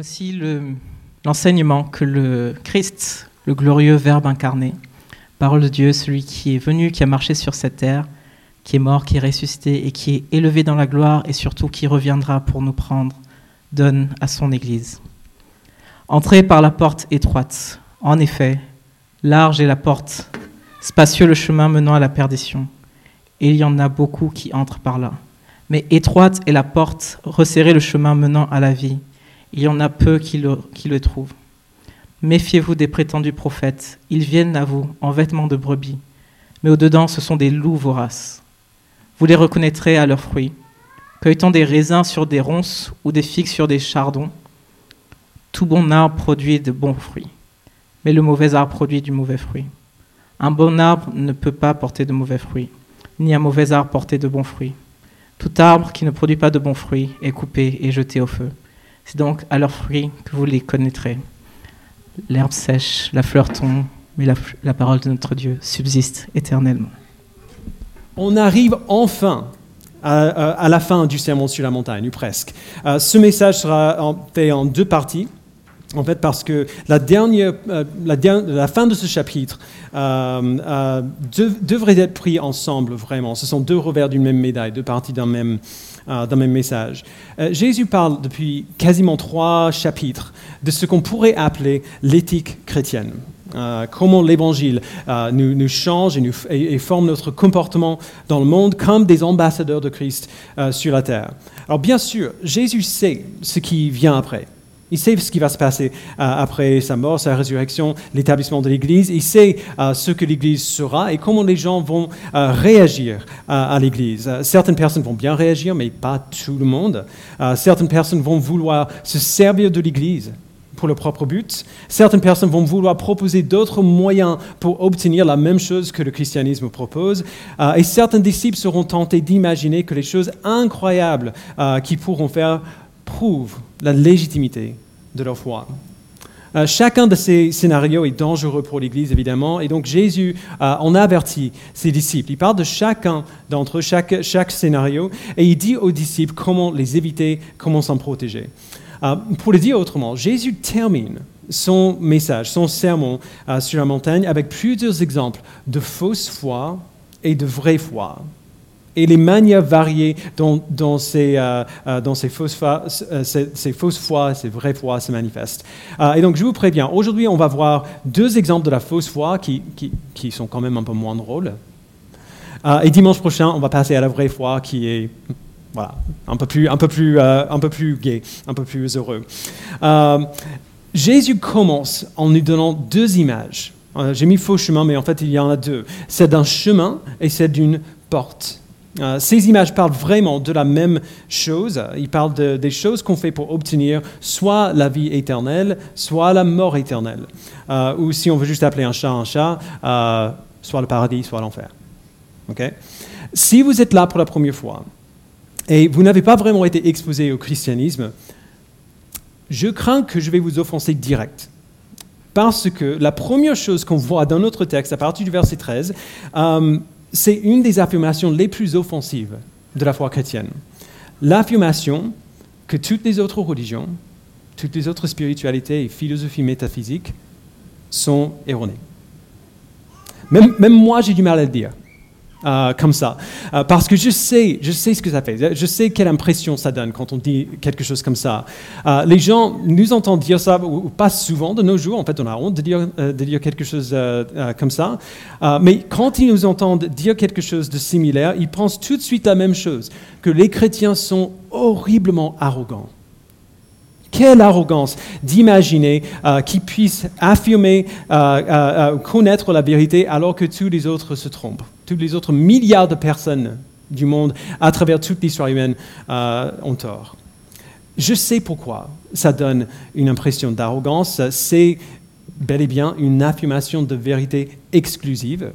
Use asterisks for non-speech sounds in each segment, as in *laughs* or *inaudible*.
Voici l'enseignement que le Christ, le glorieux Verbe incarné, parole de Dieu, celui qui est venu, qui a marché sur cette terre, qui est mort, qui est ressuscité et qui est élevé dans la gloire et surtout qui reviendra pour nous prendre, donne à son Église. Entrez par la porte étroite. En effet, large est la porte, spacieux le chemin menant à la perdition. Et il y en a beaucoup qui entrent par là. Mais étroite est la porte, resserré le chemin menant à la vie. Il y en a peu qui le, qui trouvent. Méfiez-vous des prétendus prophètes. Ils viennent à vous en vêtements de brebis, mais au-dedans, ce sont des loups voraces. Vous les reconnaîtrez à leurs fruits. Cueilletant des raisins sur des ronces ou des figues sur des chardons, tout bon arbre produit de bons fruits, mais le mauvais arbre produit du mauvais fruit. Un bon arbre ne peut pas porter de mauvais fruits, ni un mauvais arbre porter de bons fruits. Tout arbre qui ne produit pas de bons fruits est coupé et jeté au feu. C'est donc à leurs fruits que vous les connaîtrez. L'herbe sèche, la fleur tombe, mais la, parole de notre Dieu subsiste éternellement. On arrive enfin à, la fin du sermon sur la montagne, ou presque. Euh, ce message sera fait en deux parties. En fait, parce que la, dernière, euh, la, fin de ce chapitre euh, devrait être pris ensemble, vraiment. Ce sont deux revers d'une même médaille, deux parties d'un même, même message. Jésus parle depuis quasiment trois chapitres de ce qu'on pourrait appeler l'éthique chrétienne. Euh, comment l'Évangile euh, nous, change et, nous, forme notre comportement dans le monde comme des ambassadeurs de Christ euh, sur la terre. Alors bien sûr, Jésus sait ce qui vient après. Il sait ce qui va se passer après sa mort, sa résurrection, l'établissement de l'Église. Il sait ce que l'Église sera et comment les gens vont réagir à l'Église. certaines personnes vont bien réagir, mais pas tout le monde. certaines personnes vont vouloir se servir de l'Église pour le propre but. Certaines personnes vont vouloir proposer d'autres moyens pour obtenir la même chose que le christianisme propose. Euh, et certains disciples seront tentés d'imaginer que les choses incroyables euh, qui pourront faire prouvent la légitimité de leur foi. Euh, chacun de ces scénarios est dangereux pour l'Église, évidemment, et donc Jésus en a averti ses disciples. Il parle de chacun d'entre eux, chaque, chaque scénario, et il dit aux disciples comment les éviter, comment s'en protéger. Euh, pour le dire autrement, Jésus termine son message, son sermon euh, sur la montagne avec plusieurs exemples de fausse foi et de vraie foi. Et les manières variées dont, ces, euh, fausses foi, ces, vraies foi se manifestent. et donc, je vous préviens, aujourd'hui, on va voir deux exemples de la fausse foi qui, sont quand même un peu moins drôles. et dimanche prochain, on va passer à la vraie foi qui est un peu plus, euh, un peu plus gai, un peu plus heureux. Euh, Jésus commence en nous donnant deux images. Euh, j'ai mis faux chemin, mais en fait, il y en a deux. C'est d'un chemin et c'est d'une porte. Ces images parlent vraiment de la même chose. Ils parlent des choses qu'on fait pour obtenir soit la vie éternelle, soit la mort éternelle. ou si on veut juste appeler un chat un chat, soit le paradis, soit l'enfer. Si vous êtes là pour la première fois, et vous n'avez pas vraiment été exposé au christianisme, je crains que je vais vous offenser direct. Parce que la première chose qu'on voit dans notre texte, à partir du verset 13, euh, c'est une des affirmations les plus offensives de la foi chrétienne. L'affirmation que toutes les autres religions, toutes les autres spiritualités et philosophies métaphysiques sont erronées. Même, moi, j'ai du mal à le dire. Euh, comme ça. Euh, parce que je sais, je sais ce que ça fait. Je sais quelle impression ça donne quand on dit quelque chose comme ça. Euh, les gens nous entendent dire ça, ou, pas souvent de nos jours. En fait, on a honte de dire, de dire quelque chose comme ça. mais quand ils nous entendent dire quelque chose de similaire, ils pensent tout de suite la même chose, que les chrétiens sont horriblement arrogants. Quelle arrogance d'imaginer qu'ils puissent affirmer, connaître la vérité alors que tous les autres se trompent tous les autres milliards de personnes du monde à travers toute l'histoire humaine euh, ont tort. Je sais pourquoi ça donne une impression d'arrogance. C'est bel et bien une affirmation de vérité exclusive.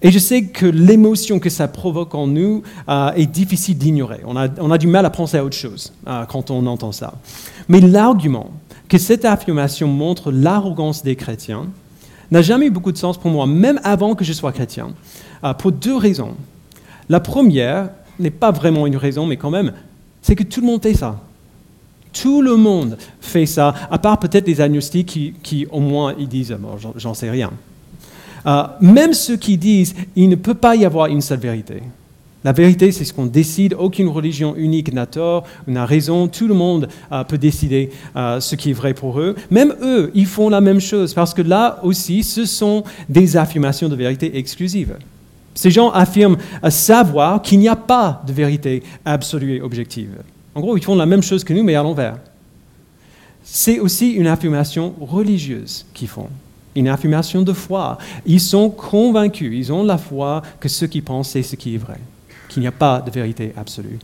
Et je sais que l'émotion que ça provoque en nous euh, est difficile d'ignorer. On a, du mal à penser à autre chose euh, quand on entend ça. Mais l'argument que cette affirmation montre l'arrogance des chrétiens n'a jamais eu beaucoup de sens pour moi, même avant que je sois chrétien, euh, pour deux raisons. La première n'est pas vraiment une raison, mais quand même, c'est que tout le monde fait ça. Tout le monde fait ça, à part peut-être les agnostiques qui, au moins, ils disent, bon, j'en sais rien. Euh, même ceux qui disent, il ne peut pas y avoir une seule vérité. La vérité, c'est ce qu'on décide. Aucune religion unique n'a tort, n'a raison. Tout le monde euh, peut décider euh, ce qui est vrai pour eux. Même eux, ils font la même chose parce que là aussi, ce sont des affirmations de vérité exclusives. Ces gens affirment savoir qu'il n'y a pas de vérité absolue et objective. En gros, ils font la même chose que nous, mais à l'envers. C'est aussi une affirmation religieuse qu'ils font, une affirmation de foi. Ils sont convaincus, ils ont la foi que ce qu'ils pensent, c'est ce qui est vrai, qu'il n'y a pas de vérité absolue.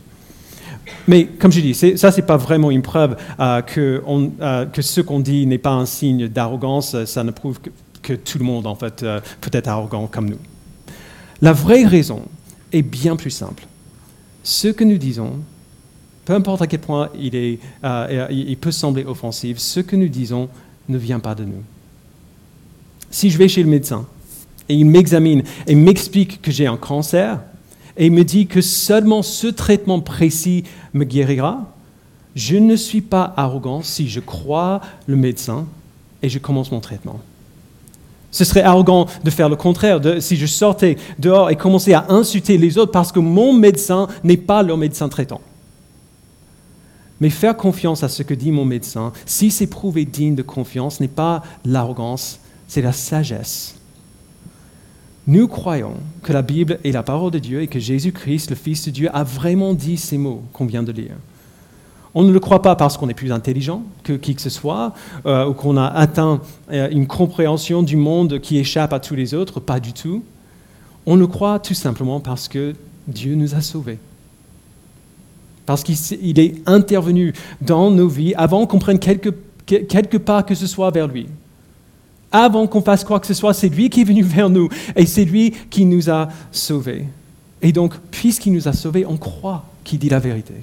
Mais comme je dis, ça, ce n'est pas vraiment une preuve euh, euh, que, ce qu'on dit n'est pas un signe d'arrogance. Ça ne prouve que, tout le monde, en fait, euh, peut être arrogant comme nous. La vraie raison est bien plus simple. Ce que nous disons peu importe à quel point il, peut sembler offensif, ce que nous disons ne vient pas de nous. Si je vais chez le médecin et il m'examine et m'explique que j'ai un cancer et il me dit que seulement ce traitement précis me guérira, je ne suis pas arrogant si je crois le médecin et je commence mon traitement. Ce serait arrogant de faire le contraire, si je sortais dehors et commençais à insulter les autres parce que mon médecin n'est pas leur médecin traitant. Mais faire confiance à ce que dit mon médecin, si c'est prouvé digne de confiance, n'est pas l'arrogance, c'est la sagesse. Nous croyons que la Bible est la parole de Dieu et que Jésus-Christ, le Fils de Dieu, a vraiment dit ces mots qu'on vient de lire. On ne le croit pas parce qu'on est plus intelligent que qui que ce soit, euh, ou qu'on a atteint euh, une compréhension du monde qui échappe à tous les autres, pas du tout. On le croit tout simplement parce que Dieu nous a sauvés parce qu'il est intervenu dans nos vies avant qu'on prenne quelque, quelque part que ce soit vers lui. Avant qu'on fasse quoi que ce soit, c'est lui qui est venu vers nous et c'est lui qui nous a sauvés. Et donc, puisqu'il nous a sauvés, on croit qu'il dit la vérité.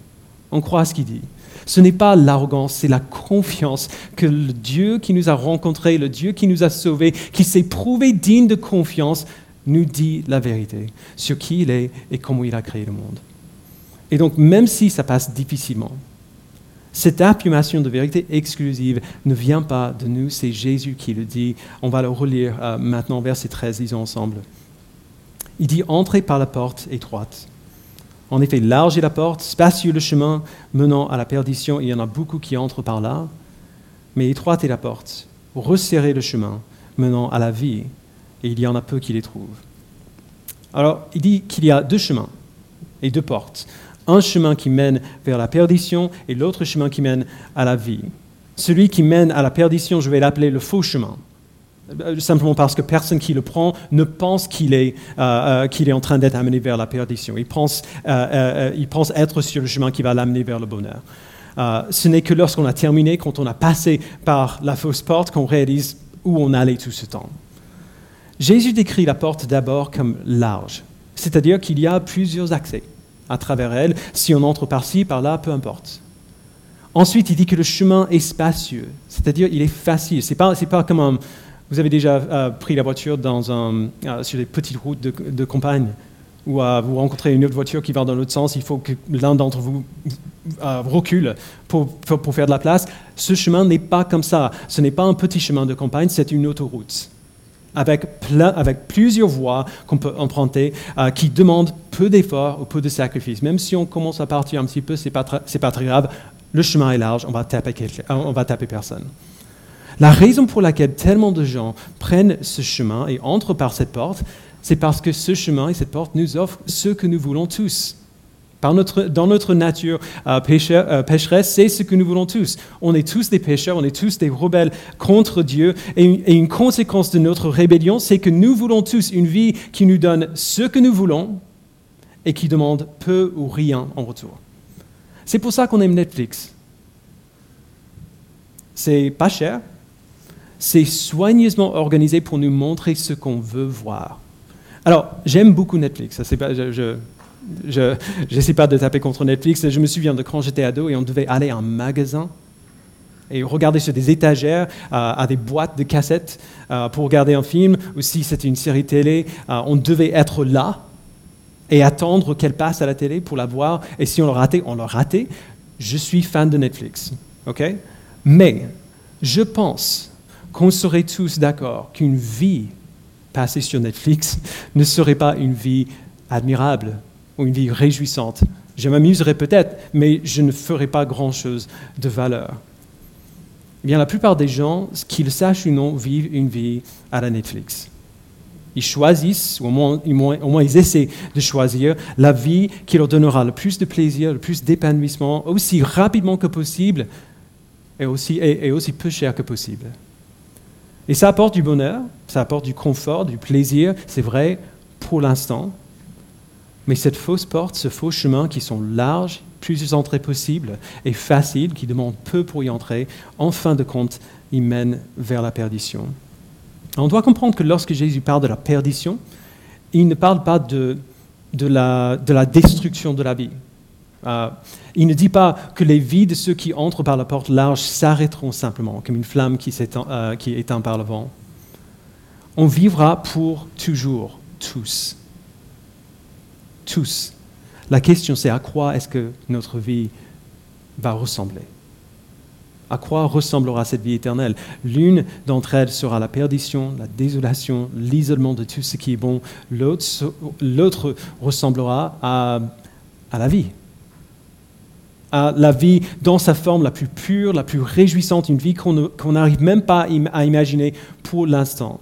On croit à ce qu'il dit. Ce n'est pas l'arrogance, c'est la confiance que le Dieu qui nous a rencontrés, le Dieu qui nous a sauvés, qui s'est prouvé digne de confiance, nous dit la vérité sur qui il est et comment il a créé le monde. Et donc, même si ça passe difficilement, cette affirmation de vérité exclusive ne vient pas de nous, c'est Jésus qui le dit. On va le relire euh, maintenant, verset 13, disons ensemble. Il dit Entrez par la porte étroite. En effet, large est la porte, spacieux le chemin menant à la perdition, il y en a beaucoup qui entrent par là, mais étroite est la porte, resserrez le chemin menant à la vie, et il y en a peu qui les trouvent. Alors, il dit qu'il y a deux chemins et deux portes un chemin qui mène vers la perdition et l'autre chemin qui mène à la vie. Celui qui mène à la perdition, je vais l'appeler le faux chemin. Euh, simplement parce que personne qui le prend ne pense qu'il est, euh, euh, qu'il est en train d'être amené vers la perdition. Il pense, il pense être sur le chemin qui va l'amener vers le bonheur. ce n'est que lorsqu'on a terminé, quand on a passé par la fausse porte, qu'on réalise où on allait tout ce temps. Jésus décrit la porte d'abord comme large, c'est-à-dire qu'il y a plusieurs accès à travers elle. Si on entre par-ci, par-là, peu importe. Ensuite, il dit que le chemin est spacieux, c'est-à-dire il est facile. C'est pas, pas comme un, vous avez déjà euh, pris la voiture euh, sur des petites routes de, campagne où euh, vous rencontrez une autre voiture qui va dans l'autre sens, il faut que l'un d'entre vous recule pour, pour, faire de la place. Ce chemin n'est pas comme ça. Ce n'est pas un petit chemin de campagne, c'est une autoroute avec, plusieurs voies qu'on peut emprunter euh, qui demandent peu d'efforts ou peu de sacrifices. Même si on commence à partir un petit peu, ce n'est pas, pas, très grave. Le chemin est large, on va taper, euh, on va taper personne. La raison pour laquelle tellement de gens prennent ce chemin et entrent par cette porte, c'est parce que ce chemin et cette porte nous offrent ce que nous voulons tous dans notre nature euh, euh, pécheresse, c'est ce que nous voulons tous. On est tous des pécheurs, on est tous des rebelles contre Dieu. Et une, conséquence de notre rébellion, c'est que nous voulons tous une vie qui nous donne ce que nous voulons et qui demande peu ou rien en retour. C'est pour ça qu'on aime Netflix. C'est pas cher, c'est soigneusement organisé pour nous montrer ce qu'on veut voir. Alors, j'aime beaucoup Netflix. Ça, pas, je, n'essaie pas de taper contre Netflix. Je me souviens de quand j'étais ado et on devait aller à un magasin et regarder sur des étagères euh, à des boîtes de cassettes euh, pour regarder un film, ou si c'était une série télé, euh, on devait être là et attendre qu'elle passe à la télé pour la voir. Et si on le ratait, on le ratait. Je suis fan de Netflix. OK? Mais je pense qu'on serait tous d'accord qu'une vie passée sur Netflix *laughs* ne serait pas une vie admirable une vie réjouissante. Je m'amuserais peut-être, mais je ne ferais pas grand-chose de valeur. Eh bien, la plupart des gens, qu'ils sachent ou non, vivent une vie à la Netflix. Ils choisissent, ou au moins, au moins, ils essaient de choisir la vie qui leur donnera le plus de plaisir, le plus d'épanouissement, aussi rapidement que possible et aussi, et aussi peu cher que possible. Et ça apporte du bonheur, ça apporte du confort, du plaisir, c'est vrai pour l'instant. Mais cette fausse porte, ce faux chemin qui sont larges, plusieurs entrées possibles et faciles, qui demandent peu pour y entrer, en fin de compte, ils mènent vers la perdition. On doit comprendre que lorsque Jésus parle de la perdition, il ne parle pas de, de, la, de la, destruction de la vie. Euh, il ne dit pas que les vies de ceux qui entrent par la porte large s'arrêteront simplement, comme une flamme qui, euh, qui est éteinte par le vent. On vivra pour toujours, tous. Tous. La question c'est à quoi est-ce que notre vie va ressembler? À quoi ressemblera cette vie éternelle? L'une d'entre elles sera la perdition, la désolation, l'isolement de tout ce qui est bon. L'autre ressemblera à, la vie, à la vie dans sa forme la plus pure, la plus réjouissante, une vie qu'on n'arrive même pas à imaginer pour l'instant.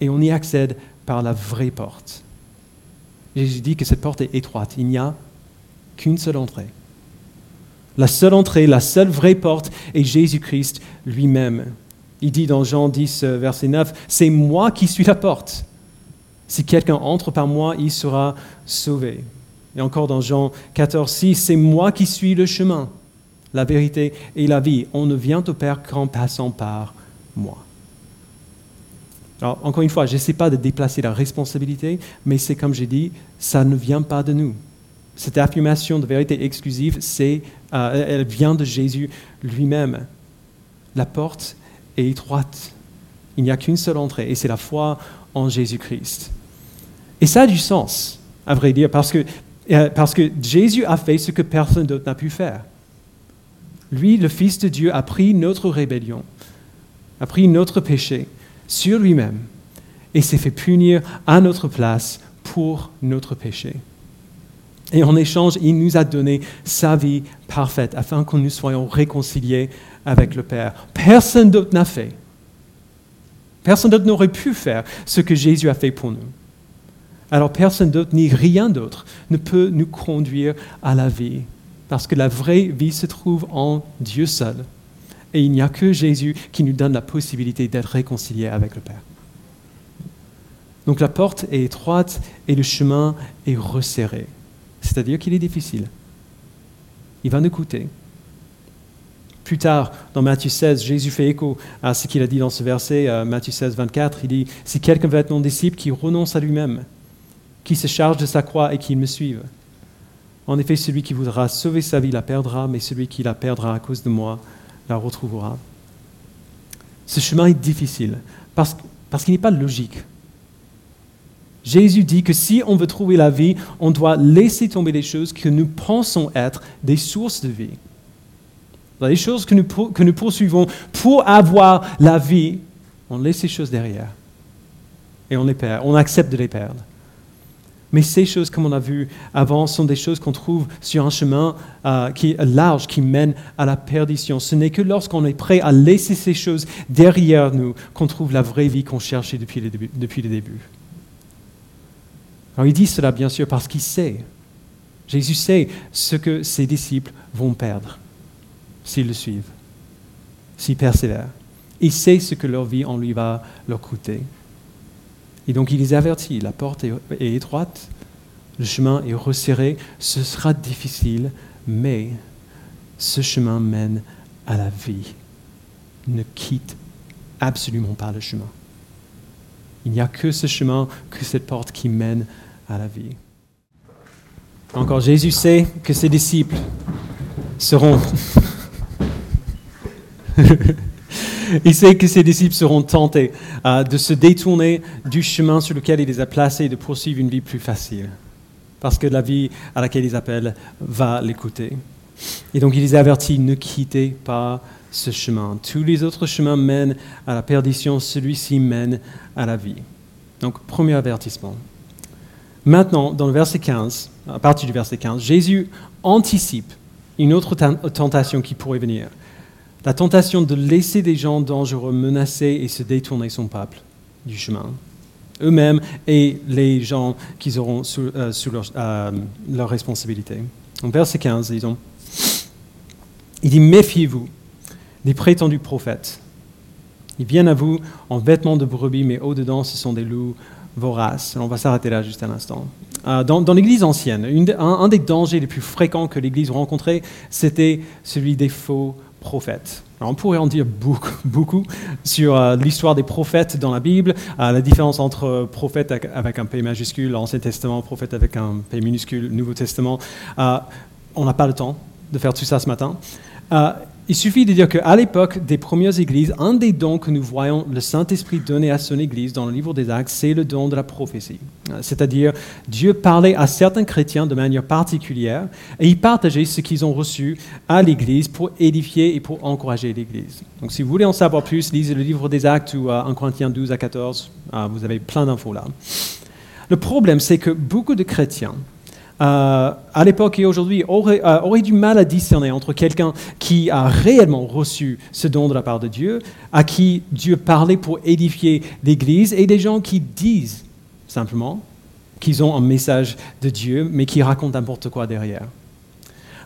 Et on y accède par la vraie porte. Jésus dit que cette porte est étroite, il n'y a qu'une seule entrée. La seule entrée, la seule vraie porte est Jésus-Christ lui-même. Il dit dans Jean 10, euh, verset 9, C'est moi qui suis la porte. Si quelqu'un entre par moi, il sera sauvé. Et encore dans Jean 14, 6, C'est moi qui suis le chemin, la vérité et la vie. On ne vient au Père qu'en passant par moi. Alors, encore une fois, je n'essaie pas de déplacer la responsabilité, mais c'est comme j'ai dit, ça ne vient pas de nous. Cette affirmation de vérité exclusive, c'est, euh, elle vient de Jésus lui-même. La porte est étroite. Il n'y a qu'une seule entrée, et c'est la foi en Jésus-Christ. Et ça a du sens, à vrai dire, parce que, euh, parce que Jésus a fait ce que personne d'autre n'a pu faire. Lui, le Fils de Dieu, a pris notre rébellion, a pris notre péché sur lui-même, et s'est fait punir à notre place pour notre péché. Et en échange, il nous a donné sa vie parfaite afin que nous soyons réconciliés avec le Père. Personne d'autre n'a fait. Personne d'autre n'aurait pu faire ce que Jésus a fait pour nous. Alors personne d'autre ni rien d'autre ne peut nous conduire à la vie. Parce que la vraie vie se trouve en Dieu seul. Et il n'y a que Jésus qui nous donne la possibilité d'être réconciliés avec le Père. Donc la porte est étroite et le chemin est resserré c'est-à-dire qu'il est difficile. Il va nous coûter. Plus tard, dans Matthieu 16, Jésus fait écho à ce qu'il a dit dans ce verset, euh, Matthieu 16, 24. Il dit Si quelqu'un veut être mon disciple, qu'il renonce à lui-même, qu'il se charge de sa croix et qu'il me suive. En effet, celui qui voudra sauver sa vie la perdra, mais celui qui la perdra à cause de moi la retrouvera. Ce chemin est difficile parce, parce qu'il n'est pas logique. Jésus dit que si on veut trouver la vie, on doit laisser tomber les choses que nous pensons être des sources de vie. Les choses que nous, que nous poursuivons pour avoir la vie, on laisse ces choses derrière. Et on les perd, on accepte de les perdre. Mais ces choses, comme on a vu avant, sont des choses qu'on trouve sur un chemin euh, qui est large, qui mène à la perdition. Ce n'est que lorsqu'on est prêt à laisser ces choses derrière nous qu'on trouve la vraie vie qu'on cherchait depuis le début. Depuis le début. Alors il dit cela bien sûr parce qu'il sait, Jésus sait ce que ses disciples vont perdre s'ils le suivent, s'ils persévèrent. Il sait ce que leur vie en lui va leur coûter. Et donc il les avertit, la porte est, étroite, le chemin est resserré, ce sera difficile, mais ce chemin mène à la vie. Ne quitte absolument pas le chemin. Il n'y a que ce chemin, que cette porte qui mène à la vie. Encore, Jésus sait que ses disciples seront... il sait que ses disciples seront tentés euh, de se détourner du chemin sur lequel il les a placés et de poursuivre une vie plus facile. Parce que la vie à laquelle ils appellent va l'écouter. Et donc il les avertit, ne quittez pas ce chemin. Tous les autres chemins mènent à la perdition, celui-ci mène à la vie. Donc premier avertissement. Maintenant, dans le verset 15, à partir du verset 15, Jésus anticipe une autre tentation qui pourrait venir. La tentation de laisser des gens dangereux menacer et se détourner son peuple du chemin, eux-mêmes et les gens qu'ils auront sous, euh, leur, euh, leur, responsabilité. Donc, verset 15, disons, il dit Méfiez-vous des prétendus prophètes. Ils viennent à vous en vêtements de brebis, mais au-dedans, ce sont des loups voraces. on va s'arrêter là juste un instant. Euh, dans, l'Église ancienne, un, des dangers les plus fréquents que l'Église rencontrait, c'était celui des faux prophètes. on pourrait en dire beaucoup, *laughs* beaucoup sur euh, l'histoire des prophètes dans la Bible, euh, la différence entre prophète avec un P majuscule, l'Ancien Testament, prophète avec un P minuscule, Nouveau Testament. on n'a pas le temps de faire tout ça ce matin. Il suffit de dire qu'à l'époque des premières églises, un des dons que nous voyons le Saint-Esprit donner à son église dans le livre des Actes, c'est le don de la prophétie. C'est-à-dire, Dieu parlait à certains chrétiens de manière particulière et il partageait ce qu'ils ont reçu à l'église pour édifier et pour encourager l'église. Donc, si vous voulez en savoir plus, lisez le livre des Actes ou 1 Corinthiens 12 à 14. Ah, vous avez plein d'infos là. Le problème, c'est que beaucoup de chrétiens euh, à l'époque et aujourd'hui, aurait, euh, aurait, du mal à discerner entre quelqu'un qui a réellement reçu ce don de la part de Dieu, à qui Dieu parlait pour édifier l'Église, et des gens qui disent simplement qu'ils ont un message de Dieu, mais qui racontent n'importe quoi derrière.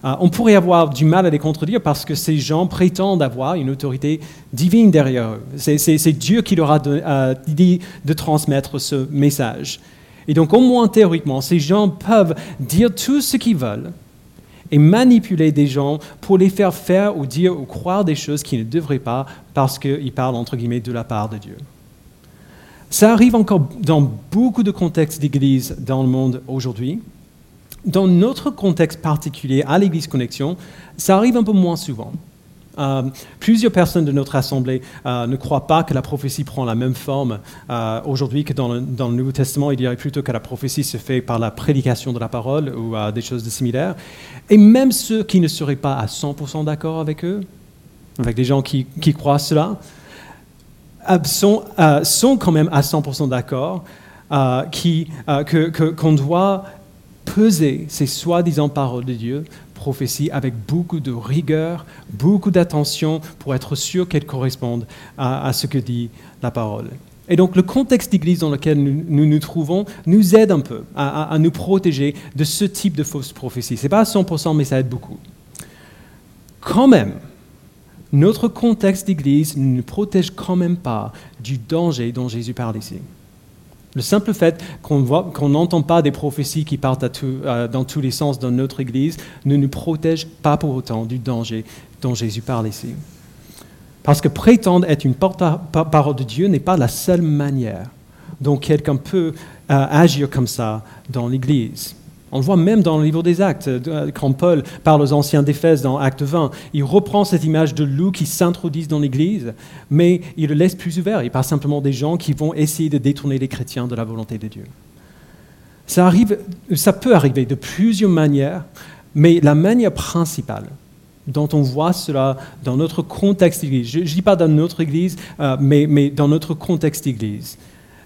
Euh, on pourrait avoir du mal à les contredire parce que ces gens prétendent avoir une autorité divine derrière eux. C'est Dieu qui leur a dit de transmettre ce message. Et donc, au moins théoriquement, ces gens peuvent dire tout ce qu'ils veulent et manipuler des gens pour les faire faire ou dire ou croire des choses qu'ils ne devraient pas parce qu'ils parlent, entre guillemets, de la part de Dieu. Ça arrive encore dans beaucoup de contextes d'église dans le monde aujourd'hui. Dans notre contexte particulier, à l'Église Connexion, ça arrive un peu moins souvent. Euh, plusieurs personnes de notre assemblée euh, ne croient pas que la prophétie prend la même forme euh, aujourd'hui que dans le, Nouveau Testament. Ils diraient plutôt que la prophétie se fait par la prédication de la parole ou des choses similaires. Et même ceux qui ne seraient pas à 100% d'accord avec eux, avec des gens qui, croient cela, sont, sont, quand même à 100% d'accord qu'on doit peser ces soi-disant paroles de Dieu prophétie avec beaucoup de rigueur, beaucoup d'attention pour être sûr qu'elle corresponde à, ce que dit la parole. Et donc le contexte d'église dans lequel nous, nous, trouvons nous aide un peu à, nous protéger de ce type de fausses prophéties. Ce n'est pas à 100%, mais ça aide beaucoup. Quand même, notre contexte d'église ne nous protège quand même pas du danger dont Jésus parle ici. Le simple fait qu'on n'entend pas des prophéties qui partent dans tous les sens dans notre Église ne nous protège pas pour autant du danger dont Jésus parle ici. Parce que prétendre être une porte-parole de Dieu n'est pas la seule manière dont quelqu'un peut euh, agir comme ça dans l'Église. On le voit même dans le livre des Actes, euh, quand Paul parle aux anciens d'Éphèse dans Acte 20. Il reprend cette image de loup qui s'introduisent dans l'Église, mais il le laisse plus ouvert. Il parle simplement des gens qui vont essayer de détourner les chrétiens de la volonté de Dieu. Ça, arrive, ça peut arriver de plusieurs manières, mais la manière principale dont on voit cela dans notre contexte d'église, je ne dis pas dans notre église, euh, mais, mais dans notre contexte d'église,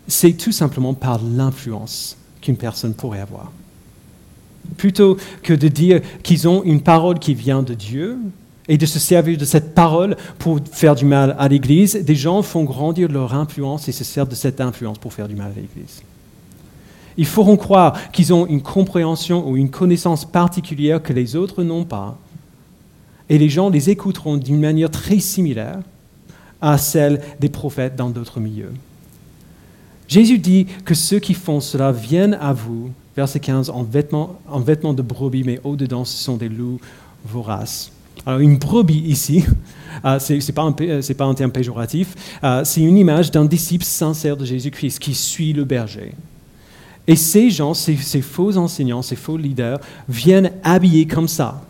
c'est tout simplement par l'influence qu'une personne pourrait avoir. Plutôt que de dire qu'ils ont une parole qui vient de Dieu et de se servir de cette parole pour faire du mal à l'Église, des gens font grandir leur influence et se servent de cette influence pour faire du mal à l'Église. Ils feront croire qu'ils ont une compréhension ou une connaissance particulière que les autres n'ont pas. Et les gens les écouteront d'une manière très similaire à celle des prophètes dans d'autres milieux. Jésus dit que ceux qui font cela viennent à vous verset 15, en vêtements, en vêtements de brebis, mais au-dedans, ce sont des loups voraces. Alors, une brebis ici, *laughs* euh, ce n'est pas, pas, un terme péjoratif, euh, c'est une image d'un disciple sincère de Jésus-Christ qui suit le berger. Et ces gens, ces, ces, faux enseignants, ces faux leaders, viennent habillés comme ça.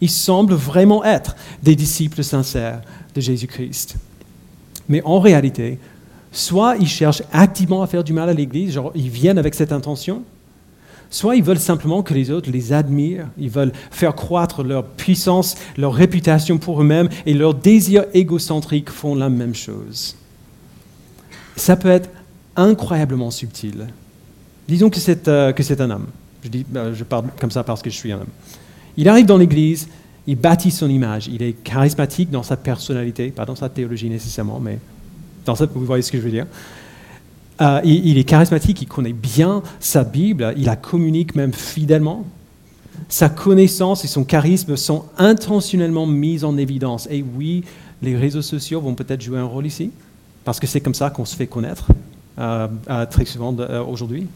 Ils semblent vraiment être des disciples sincères de Jésus-Christ. Mais en réalité, soit ils cherchent activement à faire du mal à l'Église, genre ils viennent avec cette intention, soit ils veulent simplement que les autres les admirent, ils veulent faire croître leur puissance, leur réputation pour eux-mêmes, et leurs désirs égocentriques font la même chose. Ça peut être incroyablement subtil. Disons que c'est euh, un homme. Je, dis, euh, je parle comme ça parce que je suis un homme. Il arrive dans l'Église, il bâtit son image, il est charismatique dans sa personnalité, pas dans sa théologie nécessairement, mais dans sa, vous voyez ce que je veux dire. Euh, il, est charismatique, il connaît bien sa Bible, il la communique même fidèlement. Sa connaissance et son charisme sont intentionnellement mis en évidence. Et oui, les réseaux sociaux vont peut-être jouer un rôle ici, parce que c'est comme ça qu'on se fait connaître euh, euh, très souvent aujourd'hui.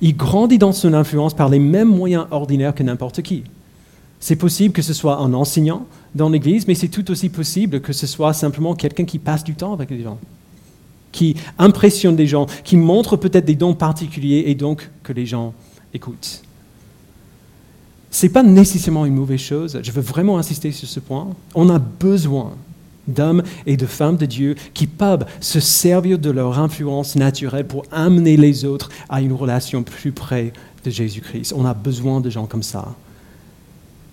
Il grandit dans son influence par les mêmes moyens ordinaires que n'importe qui. C'est possible que ce soit un enseignant dans l'Église, mais c'est tout aussi possible que ce soit simplement quelqu'un qui passe du temps avec les gens, qui impressionne des gens, qui montre peut-être des dons particuliers et donc que les gens écoutent. Ce n'est pas nécessairement une mauvaise chose, je veux vraiment insister sur ce point. On a besoin d'hommes et de femmes de Dieu qui peuvent se servir de leur influence naturelle pour amener les autres à une relation plus près de Jésus-Christ. On a besoin de gens comme ça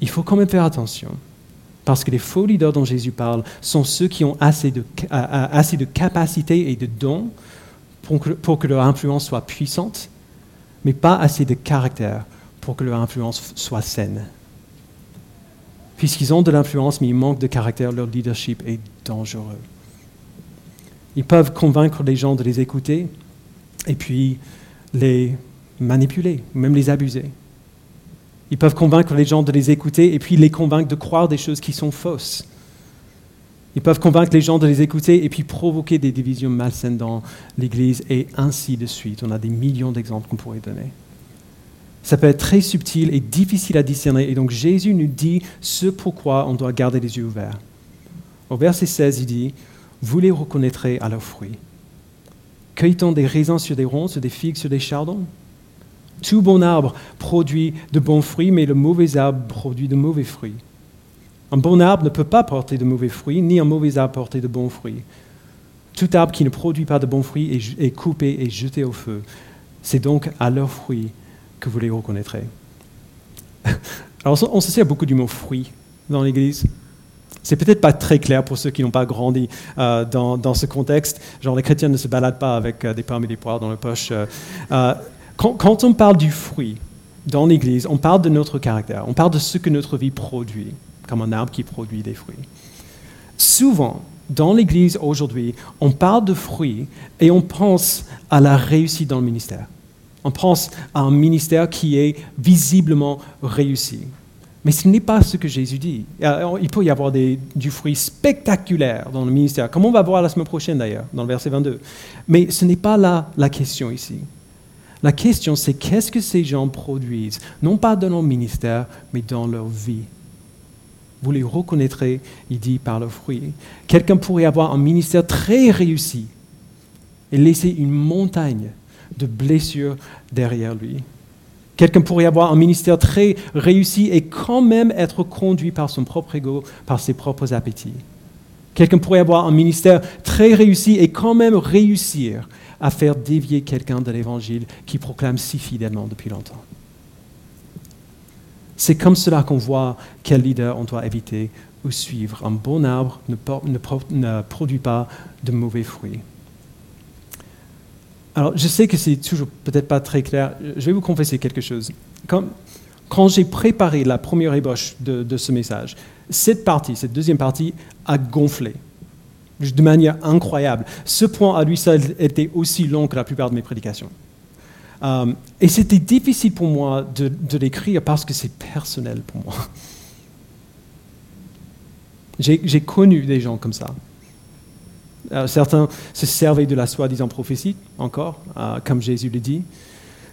il faut quand même faire attention. Parce que les faux leaders dont Jésus parle sont ceux qui ont assez de, assez capacité et de dons pour que, leur influence soit puissante, mais pas assez de caractère pour que leur influence soit saine. Puisqu'ils ont de l'influence, mais ils manquent de caractère, leur leadership est dangereux. Ils peuvent convaincre les gens de les écouter et puis les manipuler, même les abuser. Ils peuvent convaincre les gens de les écouter et puis les convaincre de croire des choses qui sont fausses. Ils peuvent convaincre les gens de les écouter et puis provoquer des divisions malsaines dans l'Église et ainsi de suite. On a des millions d'exemples qu'on pourrait donner. Ça peut être très subtil et difficile à discerner. Et donc Jésus nous dit ce pourquoi on doit garder les yeux ouverts. Au verset 16, il dit, Vous les reconnaîtrez à leurs fruits. Cueille-t-on des raisins sur des ronces, des figues sur des chardons? Tout bon arbre produit de bons fruits, mais le mauvais arbre produit de mauvais fruits. Un bon arbre ne peut pas porter de mauvais fruits, ni un mauvais arbre porter de bons fruits. Tout arbre qui ne produit pas de bons fruits est, coupé et jeté au feu. C'est donc à leurs fruits que vous les reconnaîtrez. *laughs* Alors, on se sert beaucoup du mot fruit dans l'Église. C'est peut-être pas très clair pour ceux qui n'ont pas grandi euh, dans, ce contexte. Genre, les chrétiens ne se baladent pas avec euh, des pommes et des poires dans la poche. Euh, quand, on parle du fruit dans l'Église, on parle de notre caractère, on parle de ce que notre vie produit, comme un arbre qui produit des fruits. Souvent, dans l'Église aujourd'hui, on parle de fruits et on pense à la réussite dans le ministère. On pense à un ministère qui est visiblement réussi. Mais ce n'est pas ce que Jésus dit. Il peut y avoir du fruit spectaculaire dans le ministère, comme on va voir la semaine prochaine d'ailleurs, dans le verset 22. Mais ce n'est pas là la question ici. La question, c'est qu'est-ce que ces gens produisent, non pas dans leur ministère, mais dans leur vie. Vous les reconnaîtrez, il dit, par leurs fruits. Quelqu'un pourrait avoir un ministère très réussi et laisser une montagne de blessures derrière lui. Quelqu'un pourrait avoir un ministère très réussi et quand même être conduit par son propre ego, par ses propres appétits. Quelqu'un pourrait avoir un ministère très réussi et quand même réussir à faire dévier quelqu'un de l'évangile qui proclame si fidèlement depuis longtemps. C'est comme cela qu'on voit quel leader on doit éviter ou suivre. Un bon arbre ne, produit pas de mauvais fruits. Alors, je sais que c'est toujours peut-être pas très clair. Je vais vous confesser quelque chose. Quand, quand j'ai préparé la première ébauche de, de, ce message, cette partie, cette deuxième partie, a gonflé de manière incroyable. Ce point à lui seul était aussi long que la plupart de mes prédications. Euh, et c'était difficile pour moi de, l'écrire parce que c'est personnel pour moi. J'ai connu des gens comme ça. Euh, certains se servaient de la soi-disant prophétie, encore, euh, comme Jésus le dit.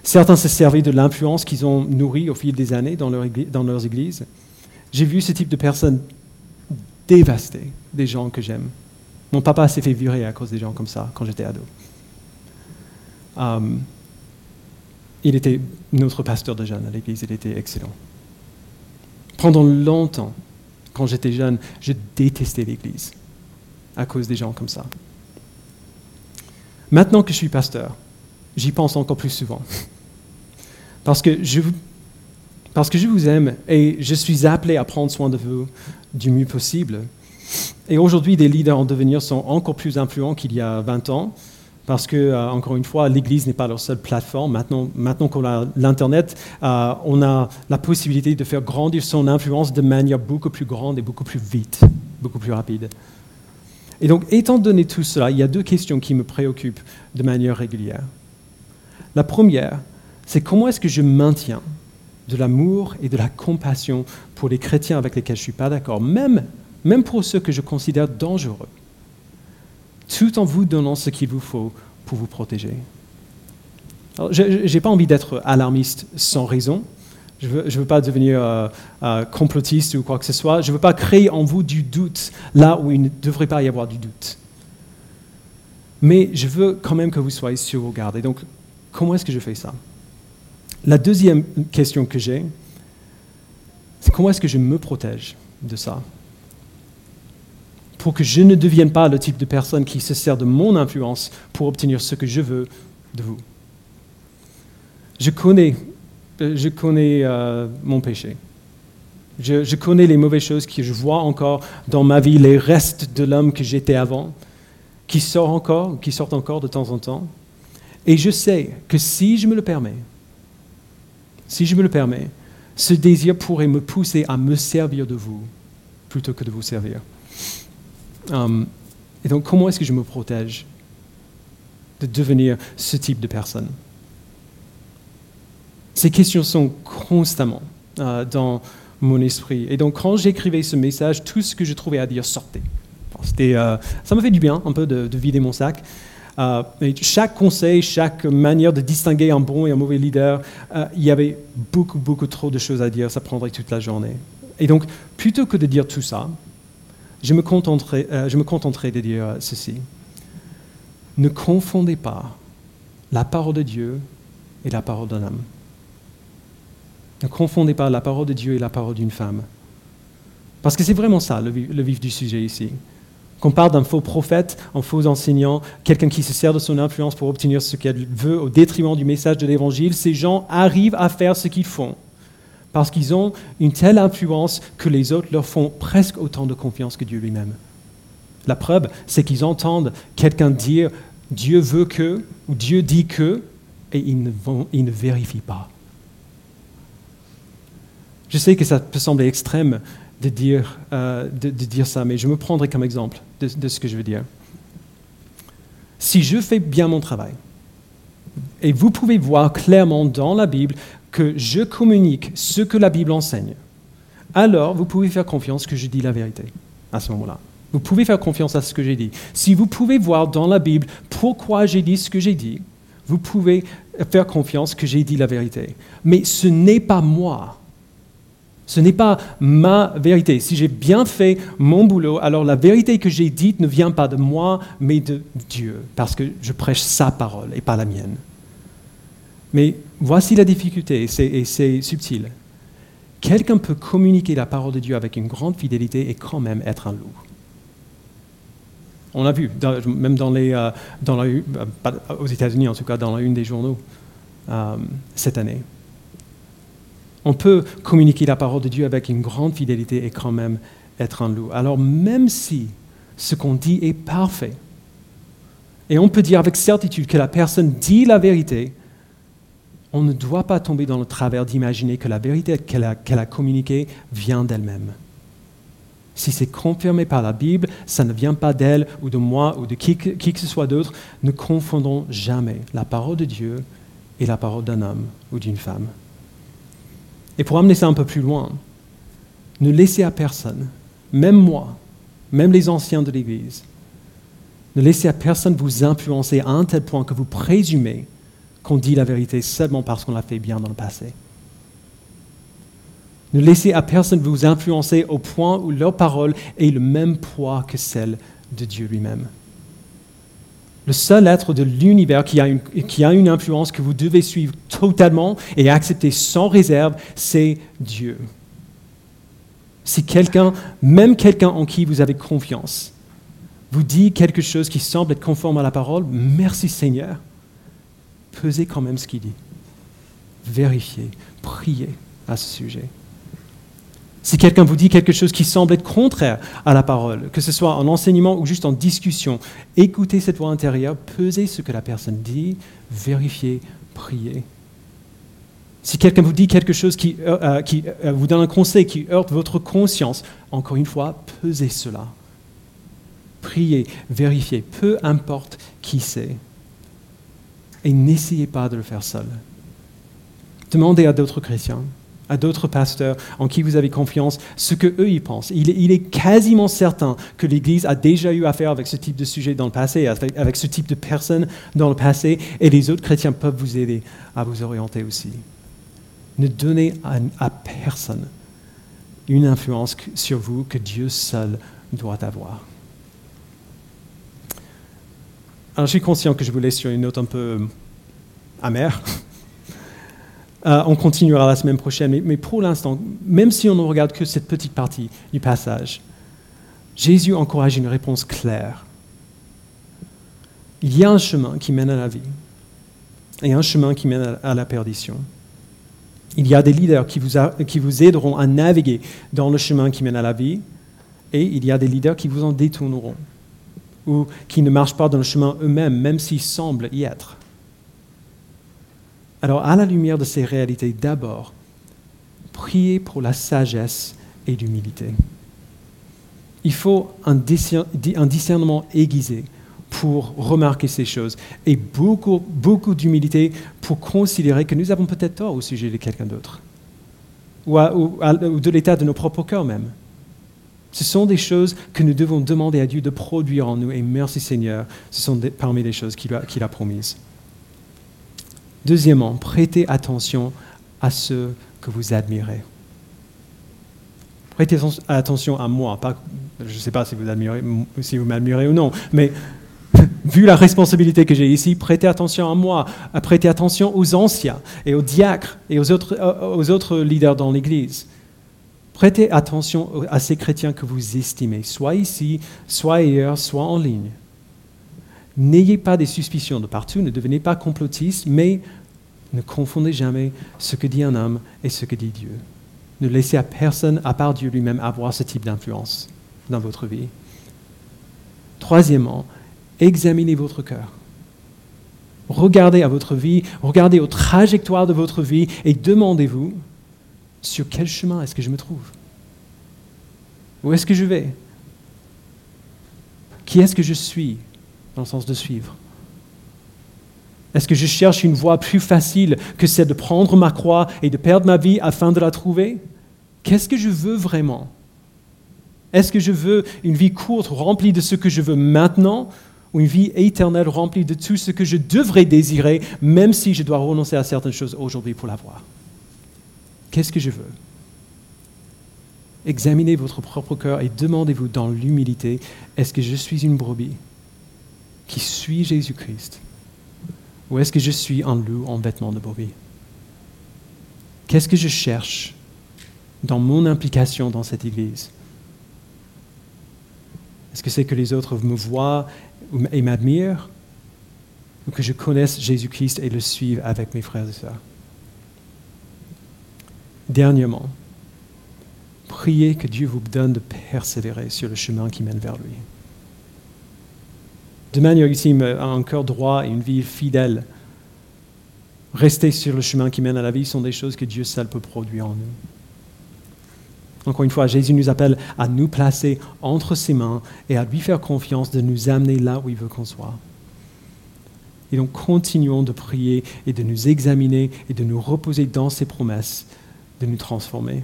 Certains se servaient de l'influence qu'ils ont nourrie au fil des années dans, dans leurs églises. J'ai vu ce type de personnes dévaster des gens que j'aime. Mon papa s'est fait virer à cause des gens comme ça quand j'étais ado. Um, il était notre pasteur de jeunes à l'église, il était excellent. Pendant longtemps, quand j'étais jeune, je détestais l'église à cause des gens comme ça. Maintenant que je suis pasteur, j'y pense encore plus souvent. Parce que je parce que je vous aime et je suis appelé à prendre soin de vous du mieux possible. Et aujourd'hui, des leaders en devenir sont encore plus influents qu'il y a 20 ans, parce que, euh, encore une fois, l'Église n'est pas leur seule plateforme. Maintenant, maintenant qu'on a l'Internet, euh, on a la possibilité de faire grandir son influence de manière beaucoup plus grande et beaucoup plus vite, beaucoup plus rapide. Et donc, étant donné tout cela, il y a deux questions qui me préoccupent de manière régulière. La première, c'est comment est-ce que je maintiens de l'amour et de la compassion pour les chrétiens avec lesquels je ne suis pas d'accord, même, même pour ceux que je considère dangereux, tout en vous donnant ce qu'il vous faut pour vous protéger. Je n'ai pas envie d'être alarmiste sans raison. Je ne veux, veux, pas devenir euh, euh, complotiste ou quoi que ce soit. Je ne veux pas créer en vous du doute là où il ne devrait pas y avoir du doute. Mais je veux quand même que vous soyez sur vos gardes. Et donc, comment est-ce que je fais ça? La deuxième question que j'ai, c'est comment est-ce que je me protège de ça? Pour que je ne devienne pas le type de personne qui se sert de mon influence pour obtenir ce que je veux de vous. Je connais, euh, je connais euh, mon péché. Je, connais les mauvaises choses que je vois encore dans ma vie, les restes de l'homme que j'étais avant, qui sortent encore, qui sortent encore de temps en temps. Et je sais que si je me le permets, si je me le permets, ce désir pourrait me pousser à me servir de vous plutôt que de vous servir. Um, et donc, comment est-ce que je me protège de devenir ce type de personne? Ces questions sont constamment euh, dans mon esprit. Et donc, quand j'écrivais ce message, tout ce que je trouvais à dire sortait. Euh, ça me fait du bien un peu de vider mon sac. Euh, chaque conseil, chaque manière de distinguer un bon et un mauvais leader, il y avait beaucoup, beaucoup trop de choses à dire, ça prendrait toute la journée. Et donc, plutôt que de dire tout ça, je me contenterai, euh, je me contenterai de dire ceci. Ne confondez pas la parole de Dieu et la parole d'un homme. Ne confondez pas la parole de Dieu et la parole d'une femme. Parce que c'est vraiment ça le vif du sujet ici. Qu'on parle d'un faux prophète, un faux enseignant, quelqu'un qui se sert de son influence pour obtenir ce qu'elle veut au détriment du message de l'Évangile, ces gens arrivent à faire ce qu'ils font parce qu'ils ont une telle influence que les autres leur font presque autant de confiance que Dieu lui-même. La preuve, c'est qu'ils entendent quelqu'un dire Dieu veut que, ou Dieu dit que, et ils ne, vérifient pas. Je sais que ça peut sembler extrême, de dire, euh, ça, mais je me prendrai comme exemple de ce que je veux dire. Si je fais bien mon travail, et vous pouvez voir clairement dans la Bible que je communique ce que la Bible enseigne, alors vous pouvez faire confiance que je dis la vérité à ce moment-là. Vous pouvez faire confiance à ce que j'ai dit. Si vous pouvez voir dans la Bible pourquoi j'ai dit ce que j'ai dit, vous pouvez faire confiance que j'ai dit la vérité. Mais ce n'est pas moi ce n'est pas ma vérité. Si j'ai bien fait mon boulot, alors la vérité que j'ai dite ne vient pas de moi, mais de Dieu, parce que je prêche sa parole et pas la mienne. Mais voici la difficulté, et c'est subtil. Quelqu'un peut communiquer la parole de Dieu avec une grande fidélité et quand même être un loup. On l'a vu, même dans les, euh, dans euh, aux États-Unis en tout cas, dans la une des journaux euh, cette année. On peut communiquer la parole de Dieu avec une grande fidélité et quand même être un loup. Alors même si ce qu'on dit est parfait, et on peut dire avec certitude que la personne dit la vérité, on ne doit pas tomber dans le travers d'imaginer que la vérité qu'elle a, communiquée vient d'elle-même. Si c'est confirmé par la Bible, ça ne vient pas d'elle ou de moi ou de qui que ce soit d'autre. Ne confondons jamais la parole de Dieu et la parole d'un homme ou d'une femme. Et pour amener ça un peu plus loin, ne laissez à personne, même moi, même les anciens de l'Église, ne laissez à personne vous influencer à un tel point que vous présumez qu'on dit la vérité seulement parce qu'on l'a fait bien dans le passé. Ne laissez à personne vous influencer au point où leur parole ait le même poids que celle de Dieu lui-même. Le seul être de l'univers qui, a une influence que vous devez suivre totalement et accepter sans réserve, c'est Dieu. Si quelqu'un, même quelqu'un en qui vous avez confiance, vous dit quelque chose qui semble être conforme à la parole, merci Seigneur, pesez quand même ce qu'il dit. vérifiez, priez à ce sujet. Si quelqu'un vous dit quelque chose qui semble être contraire à la parole, que ce soit en enseignement ou juste en discussion, écoutez cette voix intérieure, pesez ce que la personne dit, vérifiez, priez. Si quelqu'un vous dit quelque chose qui, euh, euh, euh, vous donne un conseil qui heurte votre conscience, encore une fois, pesez cela. Priez, vérifiez, peu importe qui c'est. Et n'essayez pas de le faire seul. Demandez à d'autres chrétiens à d'autres pasteurs en qui vous avez confiance ce que eux y pensent. Il est, quasiment certain que l'Église a déjà eu affaire avec ce type de sujet dans le passé, avec, ce type de personnes dans le passé, et les autres chrétiens peuvent vous aider à vous orienter aussi. Ne donnez à, personne une influence sur vous que Dieu seul doit avoir. Alors, je suis conscient que je vous laisse sur une note un peu amère. *laughs* Euh, on continuera la semaine prochaine, mais, pour l'instant, même si on ne regarde que cette petite partie du passage, Jésus encourage une réponse claire. Il y a un chemin qui mène à la vie et un chemin qui mène à la perdition. Il y a des leaders qui vous aideront à naviguer dans le chemin qui mène à la vie et il y a des leaders qui vous en détourneront ou qui ne marchent pas dans le chemin eux-mêmes, même s'ils semblent y être. Alors, à la lumière de ces réalités, d'abord, priez pour la sagesse et l'humilité. Il faut un discernement aiguisé pour remarquer ces choses et beaucoup, beaucoup d'humilité pour considérer que nous avons peut-être tort au sujet de quelqu'un d'autre ou, ou, de l'état de nos propres cœurs même. Ce sont des choses que nous devons demander à Dieu de produire en nous et merci Seigneur, ce sont parmi les choses qu'il a promises. Deuxièmement, prêtez attention à ceux que vous admirez. Prêtez attention à moi. je ne sais pas si vous, m'admirez ou non, mais *laughs* vu la responsabilité que j'ai ici, prêtez attention à moi, prêtez attention aux anciens et aux diacres et aux autres leaders dans l'Église. Prêtez attention à ces chrétiens que vous estimez, soit ici, soit ailleurs, soit en ligne. N'ayez pas des suspicions de partout, ne devenez pas complotiste, mais ne confondez jamais ce que dit un homme et ce que dit Dieu. Ne laissez à personne, à part Dieu lui-même, avoir ce type d'influence dans votre vie. Troisièmement, examinez votre cœur. Regardez à votre vie, regardez aux trajectoires de votre vie et demandez-vous sur quel chemin est-ce que je me trouve? Où est-ce que je vais? Qui est-ce que je suis dans le sens de suivre? Est-ce que je cherche une voie plus facile que celle de prendre ma croix et de perdre ma vie afin de la trouver? Qu'est-ce que je veux vraiment? Est-ce que je veux une vie courte remplie de ce que je veux maintenant ou une vie éternelle remplie de tout ce que je devrais désirer, même si je dois renoncer à certaines choses aujourd'hui pour l'avoir? Qu'est-ce que je veux? Examinez votre propre cœur et demandez-vous dans l'humilité, est-ce que je suis une brebis qui suis Jésus-Christ Ou est-ce que je suis un loup en vêtements de brebis? Qu'est-ce que je cherche dans mon implication dans cette Église? Est-ce que c'est que les autres me voient et m'admirent Ou que je connaisse Jésus-Christ et le suive avec mes frères et sœurs? Dernièrement, priez que Dieu vous donne de persévérer sur le chemin qui mène vers lui de manière ultime, un cœur droit et une vie fidèle, rester sur le chemin qui mène à la vie sont des choses que Dieu seul peut produire en nous. Encore une fois, Jésus nous appelle à nous placer entre ses mains et à lui faire confiance de nous amener là où il veut qu'on soit. Et donc continuons de prier et de nous examiner et de nous reposer dans ses promesses, de nous transformer.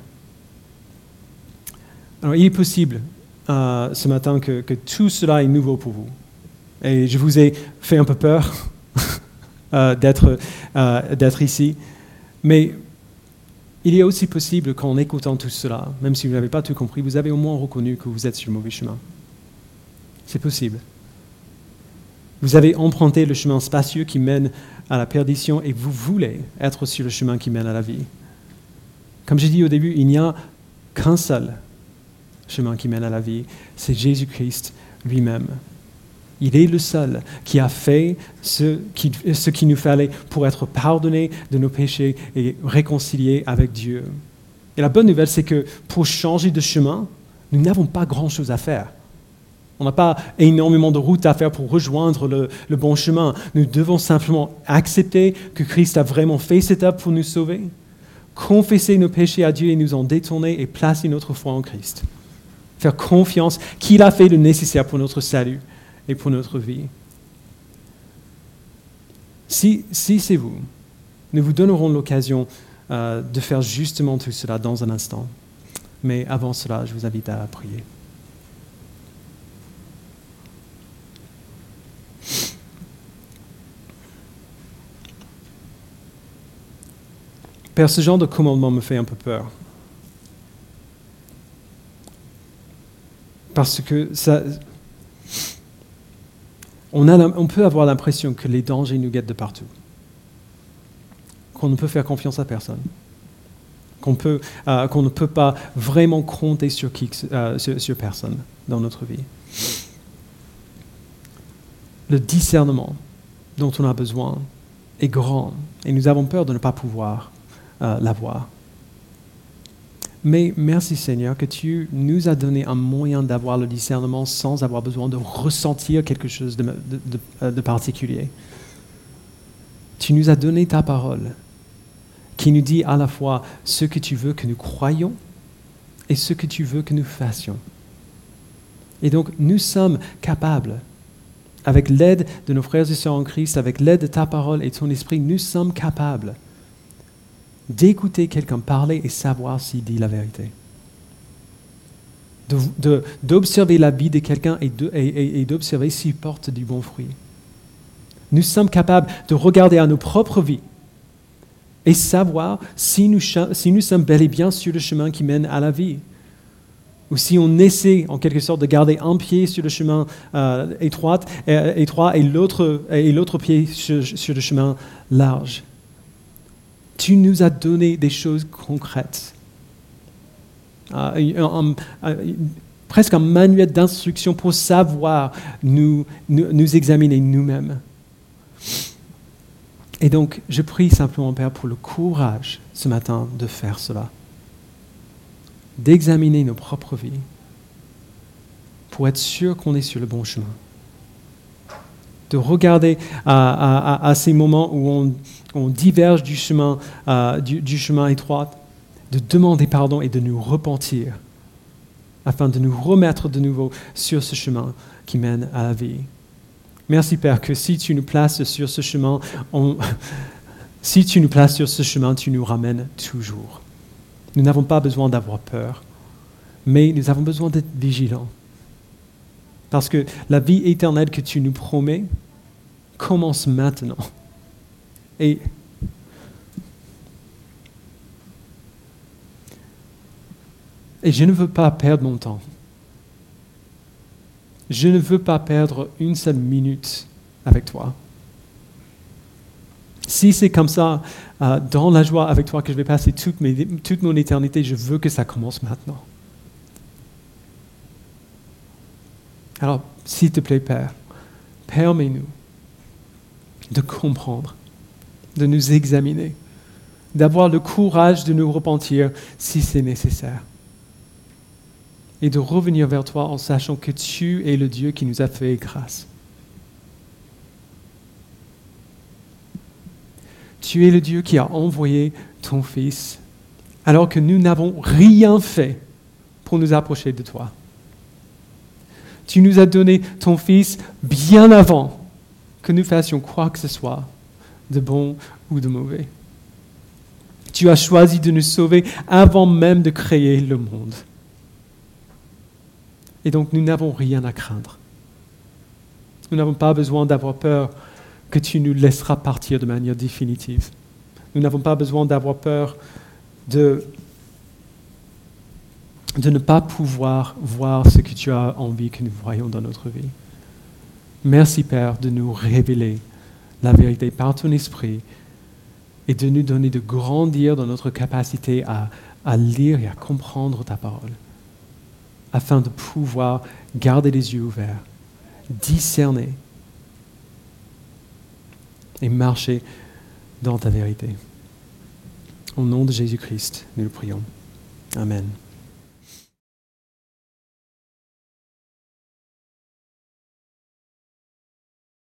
Alors il est possible euh, ce matin que tout cela est nouveau pour vous. Et je vous ai fait un peu peur *laughs* euh, euh, d'être ici. Mais il est aussi possible qu'en écoutant tout cela, même si vous n'avez pas tout compris, vous avez au moins reconnu que vous êtes sur le mauvais chemin. C'est possible. Vous avez emprunté le chemin spacieux qui mène à la perdition et vous voulez être sur le chemin qui mène à la vie. Comme j'ai dit au début, il n'y a qu'un seul chemin qui mène à la vie, c'est Jésus-Christ lui-même. Il est le seul qui a fait ce qui, qu'il nous fallait pour être pardonné de nos péchés et réconcilié avec Dieu. Et la bonne nouvelle, c'est que pour changer de chemin, nous n'avons pas grand-chose à faire. On n'a pas énormément de route à faire pour rejoindre le, le, bon chemin. Nous devons simplement accepter que Christ a vraiment fait cette œuvre pour nous sauver, confesser nos péchés à Dieu et nous en détourner et placer notre foi en Christ. Faire confiance qu'il a fait le nécessaire pour notre salut et pour notre vie. Si, si c'est vous, nous vous donnerons l'occasion euh, de faire justement tout cela dans un instant. Mais avant cela, je vous invite à prier. Père, ce genre de commandement me fait un peu peur. Parce que ça, on, peut avoir l'impression que les dangers nous guettent de partout, qu'on ne peut faire confiance à personne, qu'on euh, ne peut pas vraiment compter sur, qui, euh, sur personne dans notre vie. Le discernement dont on a besoin est grand et nous avons peur de ne pas pouvoir euh, l'avoir. Mais merci Seigneur que tu nous as donné un moyen d'avoir le discernement sans avoir besoin de ressentir quelque chose de, particulier. Tu nous as donné ta parole qui nous dit à la fois ce que tu veux que nous croyions et ce que tu veux que nous fassions. Et donc nous sommes capables, avec l'aide de nos frères et sœurs en Christ, avec l'aide de ta parole et de ton esprit, nous sommes capables d'écouter quelqu'un parler et savoir s'il dit la vérité. D'observer la vie de quelqu'un et d'observer s'il porte du bon fruit. Nous sommes capables de regarder à nos propres vies et savoir si nous, si nous sommes bel et bien sur le chemin qui mène à la vie. Ou si on essaie en quelque sorte de garder un pied sur le chemin euh, euh, étroit et l'autre pied sur le chemin large. Tu nous as donné des choses concrètes. Euh, presque un manuel d'instruction pour savoir nous, nous, examiner nous-mêmes. Et donc, je prie simplement, Père, pour le courage ce matin de faire cela, d'examiner nos propres vies, pour être sûr qu'on est sur le bon chemin, de regarder à ces moments où on, diverge du chemin, euh, du, chemin étroit, de demander pardon et de nous repentir, afin de nous remettre de nouveau sur ce chemin qui mène à la vie. Merci Père que si tu nous places sur ce chemin, *laughs* si tu nous places sur ce chemin, tu nous ramènes toujours. Nous n'avons pas besoin d'avoir peur, mais nous avons besoin d'être vigilants. Parce que la vie éternelle que tu nous promets commence maintenant. Et je ne veux pas perdre mon temps. Je ne veux pas perdre une seule minute avec toi. Si c'est comme ça, euh, dans la joie avec toi que je vais passer toute mon éternité, je veux que ça commence maintenant. Alors, s'il te plaît, Père, permets-nous de comprendre de nous examiner, d'avoir le courage de nous repentir si c'est nécessaire. Et de revenir vers toi en sachant que tu es le Dieu qui nous a fait grâce. Tu es le Dieu qui a envoyé ton Fils alors que nous n'avons rien fait pour nous approcher de toi. Tu nous as donné ton Fils bien avant que nous fassions quoi que ce soit de bon ou de mauvais. Tu as choisi de nous sauver avant même de créer le monde. Et donc nous n'avons rien à craindre. Nous n'avons pas besoin d'avoir peur que tu nous laisseras partir de manière définitive. Nous n'avons pas besoin d'avoir peur de, de ne pas pouvoir voir ce que tu as envie que nous voyons dans notre vie. Merci Père de nous révéler la vérité par ton esprit et de nous donner de grandir dans notre capacité à, à lire et à comprendre ta parole, afin de pouvoir garder les yeux ouverts, discerner et marcher dans ta vérité. Au nom de Jésus-Christ, nous le prions. Amen.